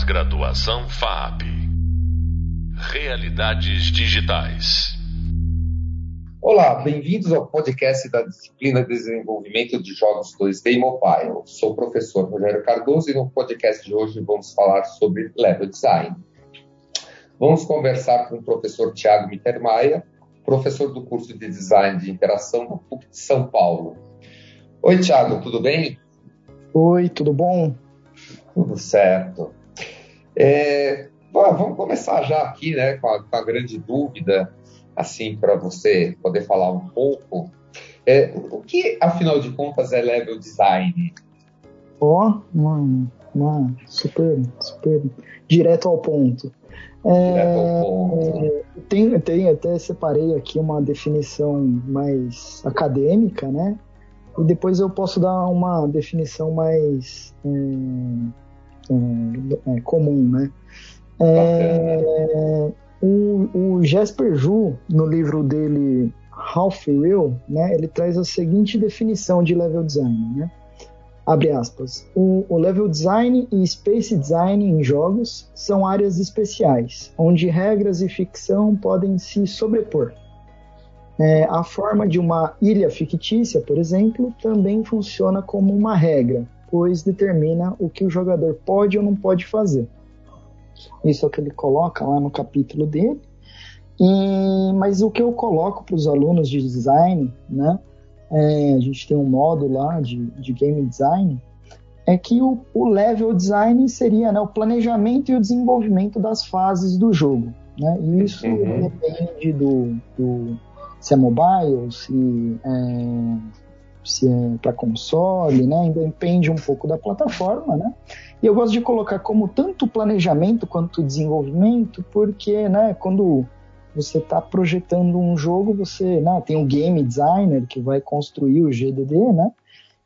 Pós-graduação FAP. Realidades digitais. Olá, bem-vindos ao podcast da disciplina de Desenvolvimento de Jogos 2D e Mobile. Sou o professor Rogério Cardoso e no podcast de hoje vamos falar sobre level design. Vamos conversar com o professor Tiago Mittermeier, professor do curso de Design de Interação da PUC de São Paulo. Oi, Tiago, tudo bem? Oi, tudo bom? Tudo certo. É, bom, vamos começar já aqui, né, com a, com a grande dúvida, assim, para você poder falar um pouco. É, o que, afinal de contas, é level design? Ó, oh, mano, mano, super, super direto ao ponto. É, direto ao ponto. É, tem, tem, até separei aqui uma definição mais acadêmica, né? E depois eu posso dar uma definição mais é, é, comum, né? É, o, o Jasper Ju, no livro dele Half Real, né, ele traz a seguinte definição de level design, né? Abre aspas. O, o, level design e space design em jogos são áreas especiais, onde regras e ficção podem se sobrepor. É, a forma de uma ilha fictícia, por exemplo, também funciona como uma regra, pois determina o que o jogador pode ou não pode fazer. Isso é o que ele coloca lá no capítulo dele. E, mas o que eu coloco para os alunos de design, né? É, a gente tem um módulo lá de, de game design, é que o, o level design seria né, o planejamento e o desenvolvimento das fases do jogo. Né? E isso uhum. depende do, do, se é mobile, se é, se é para console, né? Depende um pouco da plataforma, né? E eu gosto de colocar como tanto planejamento quanto desenvolvimento, porque, né, quando você está projetando um jogo, você né, tem um game designer que vai construir o GDD, né?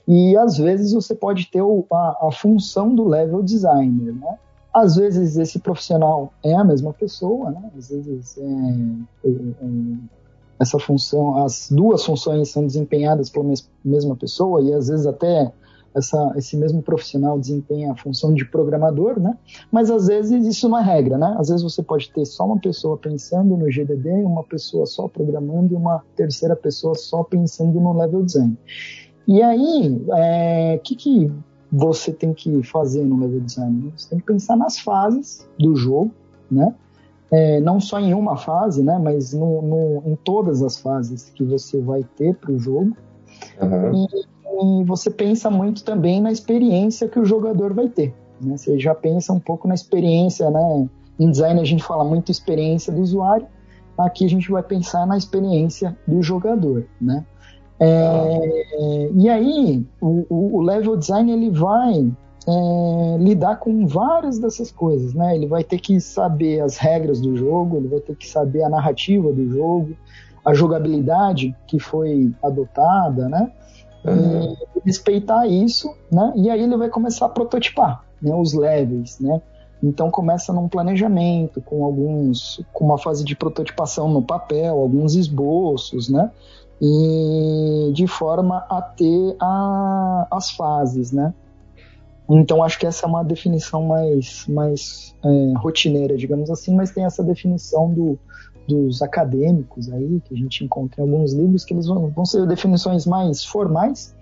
E às vezes você pode ter a, a, função do level designer, né? Às vezes esse profissional é a mesma pessoa, né? Às vezes é, é, é essa função, as duas funções são desempenhadas pela mesma pessoa e às vezes até essa, esse mesmo profissional desempenha a função de programador, né? Mas às vezes isso não é regra, né? Às vezes você pode ter só uma pessoa pensando no GDD, uma pessoa só programando e uma terceira pessoa só pensando no level design. E aí, o é, que, que você tem que fazer no level design? Você tem que pensar nas fases do jogo, né? É, não só em uma fase, né, mas no, no, em todas as fases que você vai ter para o jogo. Uhum. E, e, você pensa muito também na experiência que o jogador vai ter. Né? Você já pensa um pouco na experiência, né? Em design a gente fala muito experiência do usuário. Aqui a gente vai pensar na experiência do jogador, né? É, e aí o, o, level design ele vai é, lidar com várias dessas coisas, né? Ele vai ter que saber as regras do jogo, ele vai ter que saber a narrativa do jogo, a jogabilidade que foi adotada, né? Uhum. E respeitar isso, né? E aí ele vai começar a prototipar, né? Os levels, né? Então começa num planejamento, com alguns, com uma fase de prototipação no papel, alguns esboços, né? E de forma a ter a, as fases, né? Então acho que essa é uma definição mais, mais é, rotineira, digamos assim, mas tem essa definição do, dos acadêmicos aí, que a gente encontra em alguns livros, que eles vão, vão ser definições mais formais,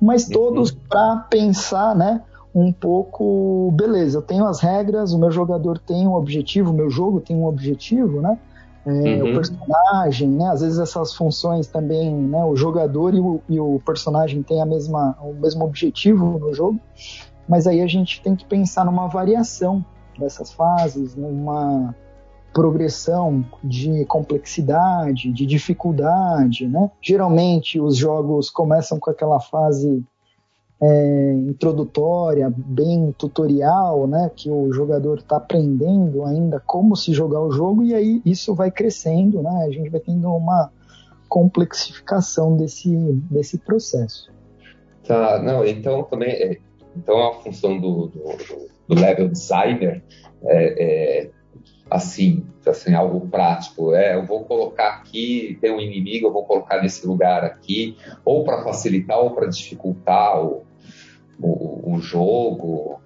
mas todos uhum. para pensar, né, um pouco, beleza, eu tenho as regras, o meu jogador tem um objetivo, o meu jogo tem um objetivo, né, é, uhum. o personagem, né, às vezes essas funções também, né, o jogador e o, e o personagem têm a mesma, o mesmo objetivo no jogo, mas aí a gente tem que pensar numa variação dessas fases, numa progressão de complexidade, de dificuldade, né? Geralmente os jogos começam com aquela fase é, introdutória, bem tutorial, né? Que o jogador está aprendendo ainda como se jogar o jogo e aí isso vai crescendo, né? A gente vai tendo uma complexificação desse, desse processo. Tá, não, então também é, então, a função do, do, do level designer é, é, assim, assim, algo prático. É, eu vou colocar aqui, tem um inimigo, eu vou colocar nesse lugar aqui, ou para facilitar ou para dificultar o, o, o, jogo.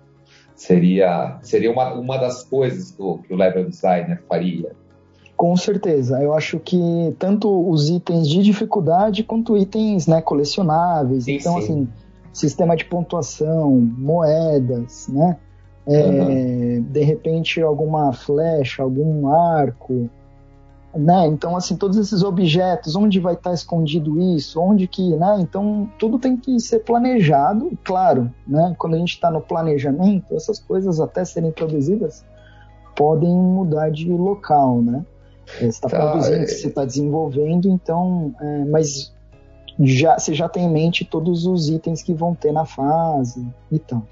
Seria, seria uma, uma das coisas que o, que o level designer faria. Com certeza. Eu acho que tanto os itens de dificuldade quanto itens né, colecionáveis. Sim, então, sim. assim, sistema de pontuação, moedas, né? É, uhum. De repente, alguma flecha, algum arco, né? Então, assim, todos esses objetos, onde vai estar escondido isso, onde que, né? Então, tudo tem que ser planejado, claro, né? Quando a gente está no planejamento, essas coisas até serem produzidas podem mudar de local, né? Você está tá, produzindo, é... você está desenvolvendo, então, é, mas já, você já tem em mente todos os itens que vão ter na fase e tal.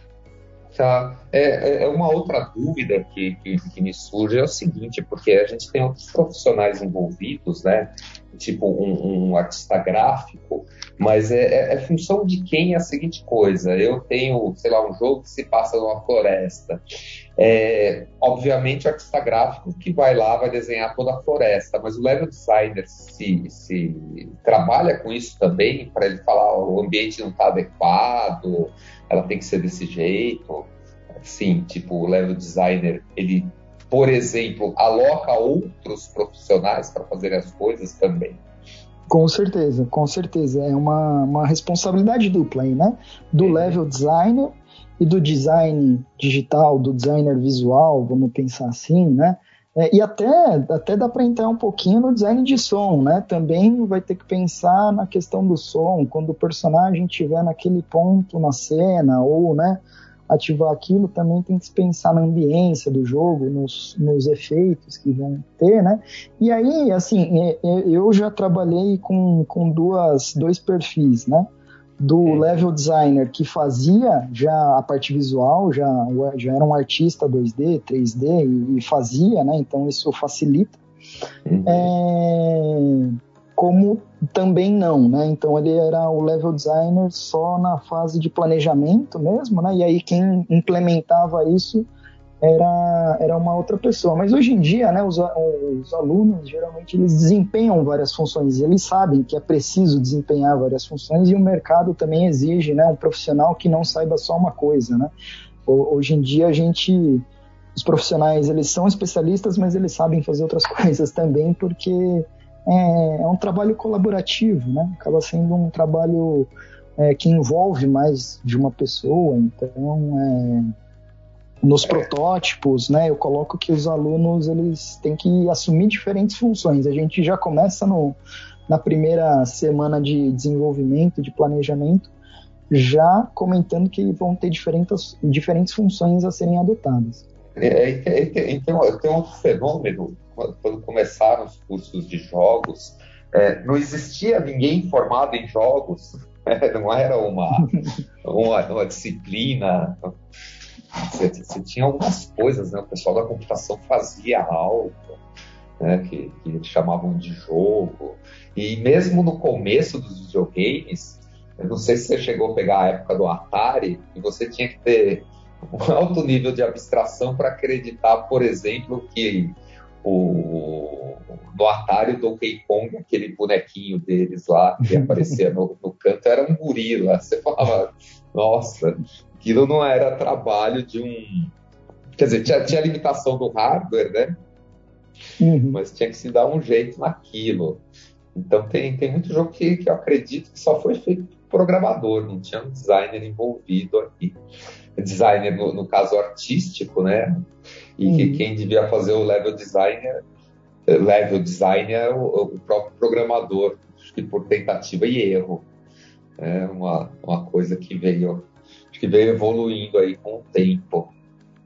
Tá. É, é, é uma outra dúvida que, que, que, me surge é o seguinte, porque a gente tem outros profissionais envolvidos, né? Tipo um, um artista gráfico, mas é, é, é, função de quem é a seguinte coisa. Eu tenho, sei lá, um jogo que se passa numa floresta. É, obviamente o artista gráfico que vai lá vai desenhar toda a floresta, mas o level designer se, se trabalha com isso também para ele falar o ambiente não está adequado, ela tem que ser desse jeito. Sim, tipo, o level designer, ele, por exemplo, aloca outros profissionais para fazer as coisas também. Com certeza, com certeza. É uma, uma responsabilidade dupla aí, né? Do é. level designer e do design digital, do designer visual, vamos pensar assim, né? É, e até, até dá para entrar um pouquinho no design de som, né? Também vai ter que pensar na questão do som, quando o personagem estiver naquele ponto na cena, ou, né, ativar aquilo, também tem que pensar na ambiência do jogo, nos, nos efeitos que vão ter, né? E aí, assim, é, é, eu já trabalhei com, com duas, dois perfis, né? do level designer que fazia já a parte visual, já, já era um artista 2D, 3D e, e fazia, né? Então isso facilita. Uhum. É, como também não, né? Então ele era o level designer só na fase de planejamento mesmo, né? E aí quem implementava isso era, era uma outra pessoa. Mas hoje em dia, né, os, os alunos geralmente eles desempenham várias funções, eles sabem que é preciso desempenhar várias funções e o mercado também exige né, um profissional que não saiba só uma coisa. Né? Hoje em dia a gente, os profissionais eles são especialistas, mas eles sabem fazer outras coisas também porque é, é um trabalho colaborativo, né? acaba sendo um trabalho é, que envolve mais de uma pessoa, então é, nos protótipos, né, eu coloco que os alunos eles têm que assumir diferentes funções. A gente já começa no, na primeira semana de desenvolvimento, de planejamento, já comentando que vão ter diferentes, diferentes funções a serem adotadas. É, é, é, então, tem um fenômeno, quando começaram os cursos de jogos, é, não existia ninguém formado em jogos, não era uma, uma, uma disciplina você, você, tinha algumas coisas, né? O pessoal da computação fazia algo, né? Que, que eles chamavam de jogo. E mesmo no começo dos videogames, eu não sei se você chegou a pegar a época do Atari, e você tinha que ter um alto nível de abstração para acreditar, por exemplo, que o, no Atari Donkey Kong, aquele bonequinho deles lá que aparecia no, no canto, era um gorila. Você falava, nossa, aquilo não era trabalho de um. Quer dizer, tinha, tinha limitação do hardware, né? Uhum. Mas tinha que se dar um jeito naquilo. Então tem, tem muito jogo que, que eu acredito que só foi feito por programador, não tinha um designer envolvido aqui. Designer, no, no caso artístico, né? E uhum. que quem devia fazer o level designer, level design é o, o próprio programador, acho que por tentativa e erro. É uma, uma coisa que veio que veio evoluindo aí com o tempo.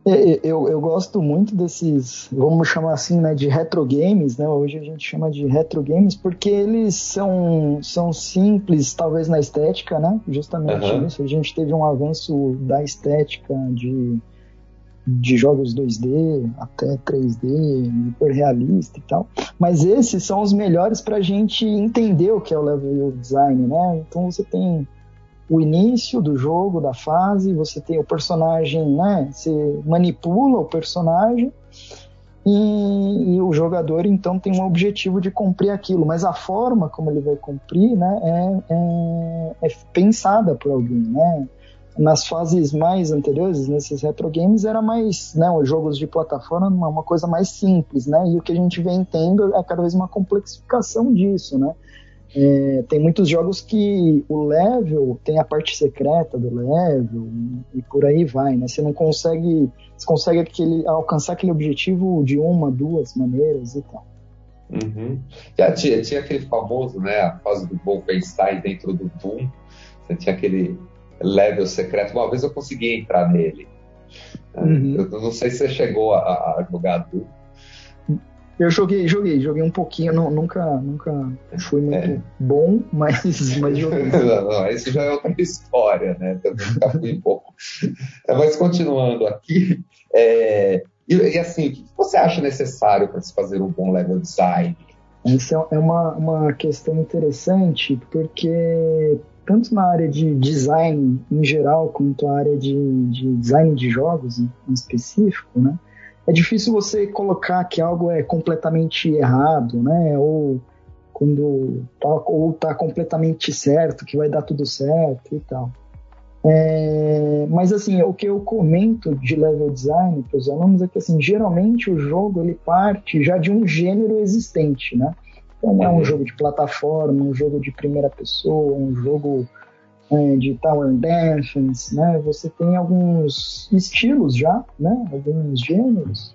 É, é, eu, eu gosto muito desses, vamos chamar assim, né, de retro games, né? Hoje a gente chama de retro games porque eles são, são simples, talvez na estética, né? Justamente uhum. isso. A gente teve um avanço da estética de, de jogos 2D até 3D, hiper realista e tal. Mas esses são os melhores para a gente entender o que é o level design, né? Então você tem o início do jogo, da fase, você tem o personagem, né? Você manipula o personagem e, e, o jogador então tem um objetivo de cumprir aquilo, mas a forma como ele vai cumprir, né, é, é, é pensada por alguém, né? nas fases mais anteriores, nesses retro games, era mais, né, os jogos de plataforma, uma, uma coisa mais simples, né? E o que a gente vem tendo é cada vez uma complexificação disso, né? É, tem muitos jogos que o level tem a parte secreta do level e por aí vai, né? Você não consegue, você consegue aquele, alcançar aquele objetivo de uma, duas maneiras e tal. Uhum. Já tinha, tinha aquele famoso, né, a fase do Wolfenstein dentro do Doom, você tinha aquele level secreto. Uma vez eu consegui entrar nele. Uhum. Eu não sei se você chegou a, a jogar Doom. Eu joguei, joguei, joguei um pouquinho, não, nunca, nunca fui muito é. bom, mas, mas joguei. não, não, isso já é outra história, né? Também nunca fui um pouco. Mas continuando aqui, é, e, e, assim, o que você acha necessário para se fazer um bom level design? Isso é uma, uma questão interessante, porque tanto na área de design em geral, quanto na área de, de design de jogos em específico, né? É difícil você colocar que algo é completamente errado, né? Ou quando tá, ou tá completamente certo, que vai dar tudo certo e tal. É, mas assim, o que eu comento de level design para os alunos é que assim, geralmente o jogo ele parte já de um gênero existente, né? Então é um uhum. jogo de plataforma, um jogo de primeira pessoa, um jogo é, de Tower Defense, né? Você tem alguns estilos já, né? Alguns gêneros.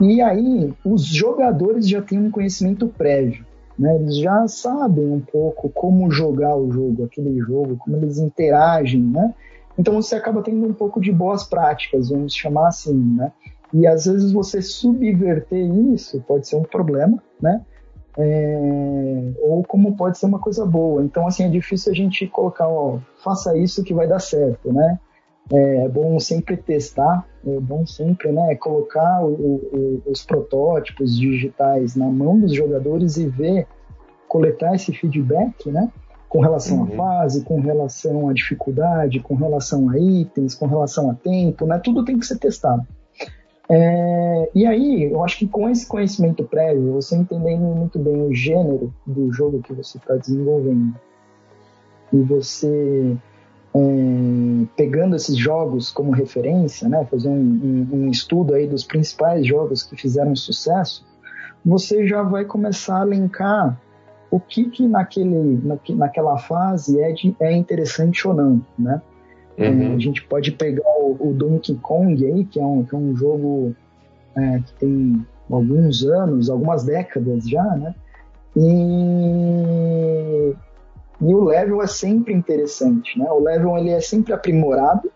E aí os jogadores já têm um conhecimento prévio, né? Eles já sabem um pouco como jogar o jogo, aquele jogo, como eles interagem, né? Então você acaba tendo um pouco de boas práticas, vamos chamar assim, né? E às vezes você subverter isso pode ser um problema, né? É, ou como pode ser uma coisa boa. Então, assim, é difícil a gente colocar, ó, faça isso que vai dar certo, né? É bom sempre testar, é bom sempre né, colocar o, o, os protótipos digitais na mão dos jogadores e ver, coletar esse feedback, né? Com relação uhum. à fase, com relação à dificuldade, com relação a itens, com relação a tempo, né? Tudo tem que ser testado. É, e aí, eu acho que com esse conhecimento prévio, você entendendo muito bem o gênero do jogo que você está desenvolvendo, e você é, pegando esses jogos como referência, né, fazer um, um, um, estudo aí dos principais jogos que fizeram sucesso, você já vai começar a linkar o que, que naquele, naquela fase é, de, é interessante ou não, né? Uhum. É, a gente pode pegar o, o, Donkey Kong aí, que é um, que é um jogo é, que tem alguns anos, algumas décadas já, né? E, e o level é sempre interessante, né? O level ele é sempre aprimorado,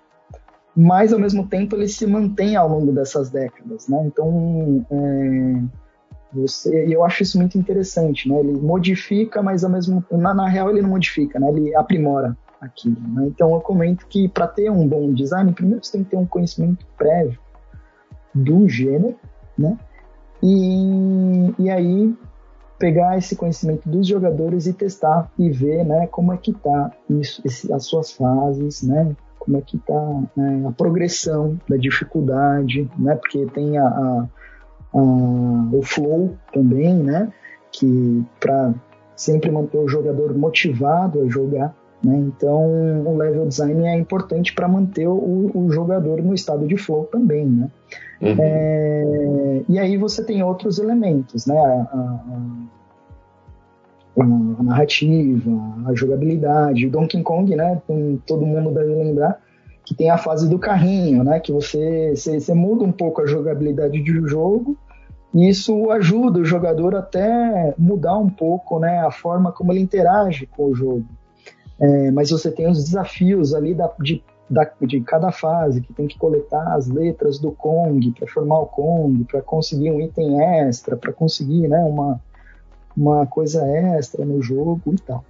mas ao mesmo tempo ele se mantém ao longo dessas décadas, né? Então, é, você, eu acho isso muito interessante, né? Ele modifica, mas ao mesmo na, na real ele não modifica, né? Ele aprimora aquilo. Né? Então eu comento que para ter um bom design, primeiro você tem que ter um conhecimento prévio do gênero, né? E, e aí pegar esse conhecimento dos jogadores e testar e ver, né, como é que tá isso, esse, as suas fases, né? Como é que tá né, a progressão da dificuldade, né? Porque tem a, a, a o flow também, né? Que para sempre manter o jogador motivado a jogar né? Então, o level design é importante para manter o, o, jogador no estado de flow também. Né? Uhum. É, e aí você tem outros elementos, né? A, a, a, narrativa, a jogabilidade. O Donkey Kong, né? Tem, todo mundo deve lembrar que tem a fase do carrinho, né? Que você, você, você muda um pouco a jogabilidade do jogo e isso ajuda o jogador até mudar um pouco né, a forma como ele interage com o jogo. É, mas você tem os desafios ali da, de, da, de cada fase, que tem que coletar as letras do Kong para formar o Kong, para conseguir um item extra, para conseguir né, uma, uma coisa extra no jogo e tal.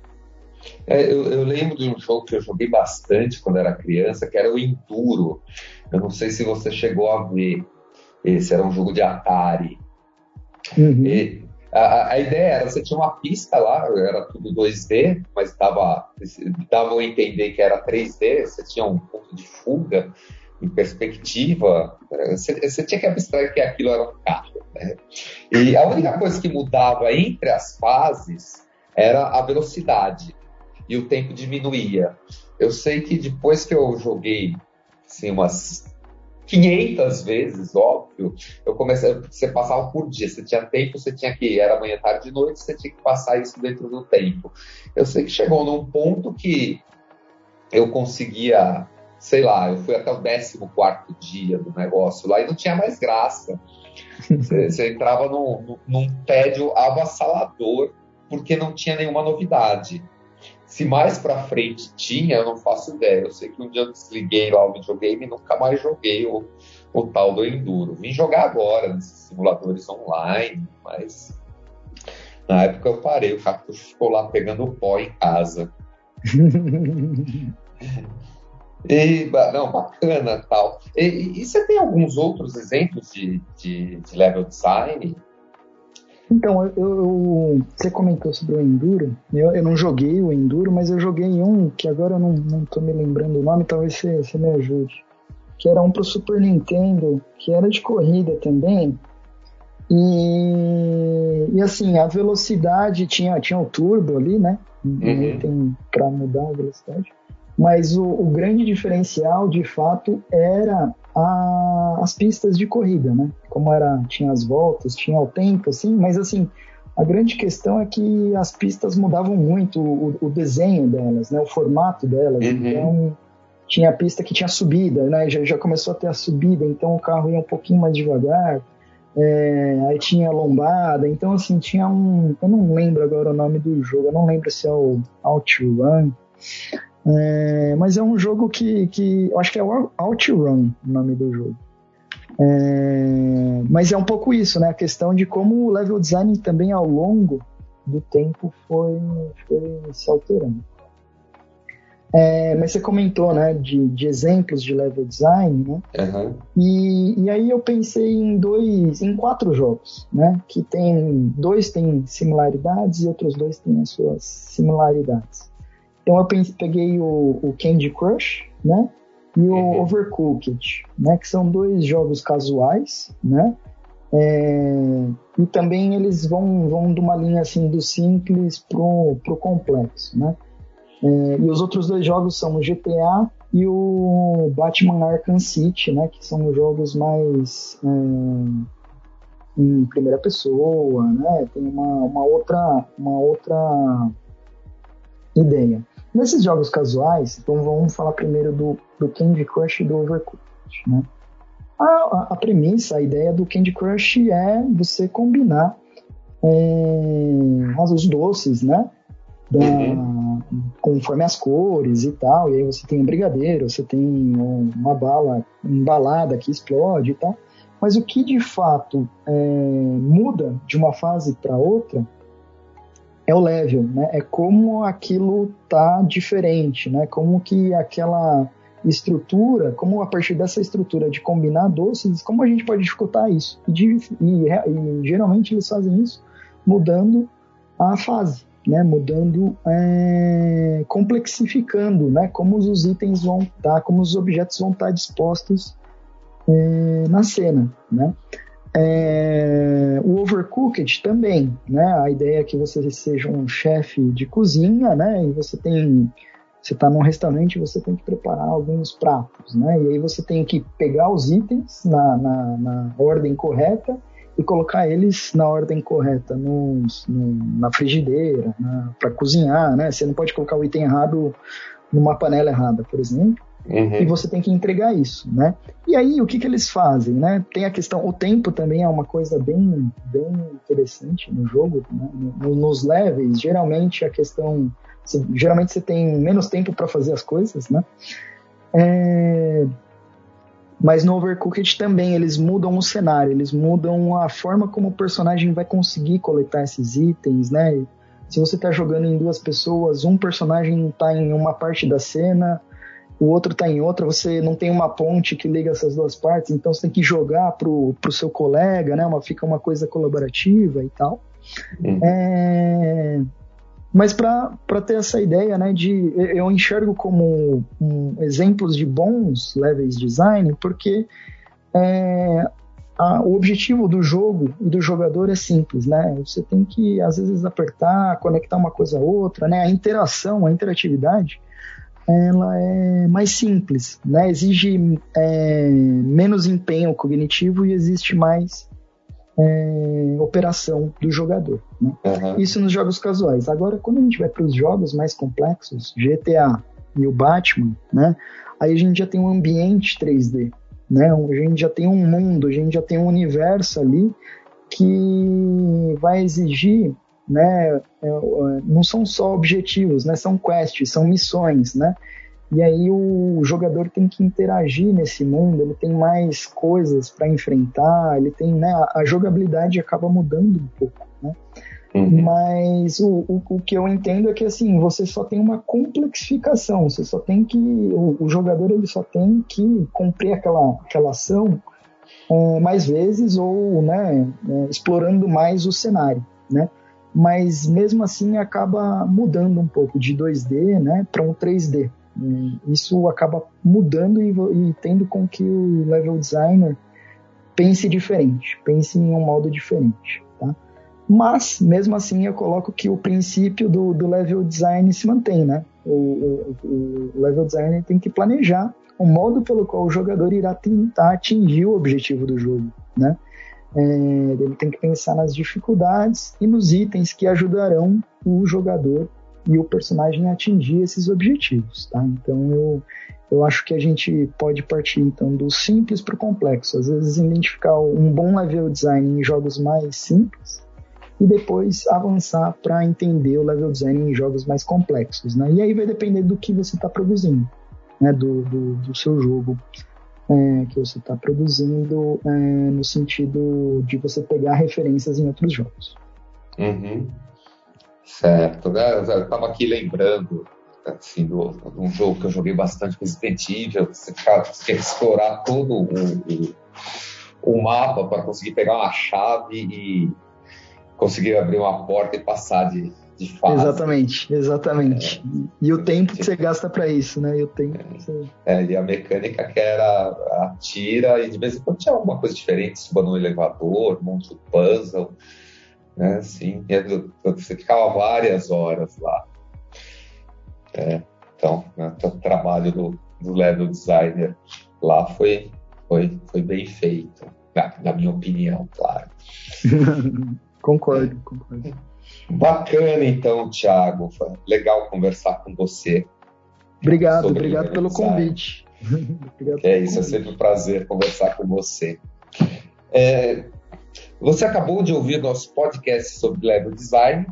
É, eu, eu, lembro de um jogo que eu joguei bastante quando era criança, que era o Enduro. Eu não sei se você chegou a ver. Esse era um jogo de Atari. Uhum. E, a, a, ideia era, você tinha uma pista lá, era tudo 2D, mas dava, dava a entender que era 3D, você tinha um ponto de fuga em perspectiva, você, você tinha que abstrair que aquilo era um carro. Né? E a única coisa que mudava entre as fases era a velocidade. e o tempo diminuía. Eu sei que depois que eu joguei assim, umas 500 vezes, óbvio, eu comecei, você passava por dia, você tinha tempo, você tinha que, era manhã, tarde, noite, você tinha que passar isso dentro do tempo. Eu sei que chegou num ponto que eu conseguia, sei lá, eu fui até o 14 dia do negócio lá e não tinha mais graça. Você, você entrava num, num tédio avassalador porque não tinha nenhuma novidade. Se mais para frente tinha, eu não faço ideia. Eu sei que um dia eu desliguei lá o videogame e nunca mais joguei o, o tal do Enduro. Vim jogar agora nesses simuladores online, mas na época eu parei, o cartucho ficou lá pegando pó em casa. e, não, bacana tal. E, e, você tem alguns outros exemplos de, de, de level design então, eu, eu, você comentou sobre o Enduro. Eu, eu, não joguei o Enduro, mas eu joguei um que agora eu não, não tô me lembrando o nome, talvez você, você me ajude. Que era um pro Super Nintendo, que era de corrida também. E, e assim, a velocidade tinha, tinha o turbo ali, né? Uhum. Tem para mudar a velocidade. Mas o, o, grande diferencial, de fato, era a, as pistas de corrida, né? Como era, tinha as voltas, tinha o tempo, assim, mas assim, a grande questão é que as pistas mudavam muito o, o desenho delas, né? O formato delas. Uhum. Então, tinha a pista que tinha subida, né? Já, já começou a ter a subida, então o carro ia um pouquinho mais devagar. É, aí tinha lombada, então assim, tinha um. Eu não lembro agora o nome do jogo, eu não lembro se é o OutRun, é, mas é um jogo que, que. Eu acho que é o OutRun o nome do jogo. É, mas é um pouco isso, né? A questão de como o level design também ao longo do tempo foi, foi se alterando. É, mas você comentou, né, de, de, exemplos de level design, né? Uhum. E, e, aí eu pensei em dois, em quatro jogos, né? Que tem dois têm similaridades e outros dois têm as suas similaridades. Então eu peguei o, o Candy Crush, né? E o uhum. Overcooked, né? Que são dois jogos casuais, né? É, e também eles vão, vão de uma linha assim do simples pro, pro complexo, né? É, e os outros dois jogos são o GTA e o Batman Arkham City, né? Que são jogos mais é, em primeira pessoa, né? Tem uma, uma outra uma outra ideia. Nesses jogos casuais, então vamos falar primeiro do, do Candy Crush e do Overcooked, né? A, a, premissa, a ideia do Candy Crush é você combinar é, os doces, né? Da, uhum. Conforme as cores e tal, e aí você tem um brigadeiro, você tem uma bala embalada que explode e tal. Mas o que de fato é, muda de uma fase para outra é o level, né? É como aquilo tá diferente, né? Como que aquela estrutura, como a partir dessa estrutura de combinar doces, como a gente pode dificultar isso? E, de, e, e geralmente eles fazem isso mudando a fase, né? Mudando, é, complexificando, né? Como os itens vão estar, tá, como os objetos vão estar tá dispostos é, na cena, né? É, o overcooked também, né? A ideia é que você seja um chefe de cozinha, né? E você tem, você está num restaurante, você tem que preparar alguns pratos, né? E aí você tem que pegar os itens na, na, na ordem correta e colocar eles na ordem correta nos, no, na frigideira, para cozinhar, né? Você não pode colocar o item errado numa panela errada, por exemplo. Uhum. E você tem que entregar isso, né? E aí, o que, que eles fazem, né? Tem a questão, o tempo também é uma coisa bem, bem interessante no jogo, né? Nos levels, geralmente a questão, geralmente você tem menos tempo para fazer as coisas, né? É... Mas no Overcooked também eles mudam o cenário, eles mudam a forma como o personagem vai conseguir coletar esses itens, né? Se você está jogando em duas pessoas, um personagem está em uma parte da cena, o outro está em outra, você não tem uma ponte que liga essas duas partes, então você tem que jogar pro, pro seu colega, né? Uma, fica uma coisa colaborativa e tal. Uhum. É, mas para ter essa ideia, né, de eu enxergo como um, exemplos de bons levels design, porque é, a, o objetivo do jogo e do jogador é simples, né? Você tem que, às vezes, apertar, conectar uma coisa a outra, né? A interação, a interatividade, ela é mais simples, né? Exige é, menos empenho cognitivo e existe mais é, operação do jogador. Né? Uhum. Isso nos jogos casuais. Agora, quando a gente vai para os jogos mais complexos, GTA e o Batman, né? Aí a gente já tem um ambiente 3D, né? A gente já tem um mundo, a gente já tem um universo ali que vai exigir, né? É, é, não são só objetivos, né? São quests, são missões, né? E aí o jogador tem que interagir nesse mundo, ele tem mais coisas para enfrentar, ele tem, né? A jogabilidade acaba mudando um pouco, né? Uhum. Mas o, o, o, que eu entendo é que assim, você só tem uma complexificação, você só tem que. O, o jogador ele só tem que cumprir aquela, aquela ação é, mais vezes ou né, é, explorando mais o cenário. Né? Mas mesmo assim acaba mudando um pouco de 2D né, para um 3D. Isso acaba mudando e, e tendo com que o level designer pense diferente, pense em um modo diferente. Mas, mesmo assim, eu coloco que o princípio do, do level design se mantém, né? O, o, o level design tem que planejar o modo pelo qual o jogador irá tentar atingir o objetivo do jogo, né? É, ele tem que pensar nas dificuldades e nos itens que ajudarão o jogador e o personagem a atingir esses objetivos, tá? Então eu, eu acho que a gente pode partir então do simples para o complexo. Às vezes identificar um bom level design em jogos mais simples e depois avançar para entender o level design em jogos mais complexos. Né? E aí vai depender do que você está produzindo, né? do, do, do seu jogo é, que você está produzindo, é, no sentido de você pegar referências em outros jogos. Uhum. Certo. Né? Eu estava aqui lembrando assim, do, de um jogo que eu joguei bastante, Resident Evil, você tinha que explorar todo o, o, o mapa para conseguir pegar uma chave e conseguir abrir uma porta e passar de, de fase. Exatamente, exatamente. É, e o tempo que você gasta para isso, né? E o tempo é, você... é, e a mecânica que era a tira, e de vez em quando tinha alguma coisa diferente, suba no elevador, monte o puzzle, né? Assim, você ficava várias horas lá. É, então, né, o trabalho do, do level designer lá foi, foi, foi bem feito, na, na minha opinião, claro. Concordo, concordo. Bacana, então, Thiago. Foi legal conversar com você. Obrigado, obrigado pelo convite. obrigado é isso, convite. é sempre um prazer conversar com você. É, você acabou de ouvir nosso podcast sobre level design.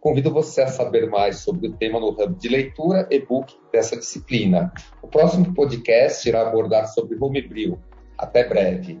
Convido você a saber mais sobre o tema no hub de leitura e-book dessa disciplina. O próximo podcast irá abordar sobre Homebrew. Até breve.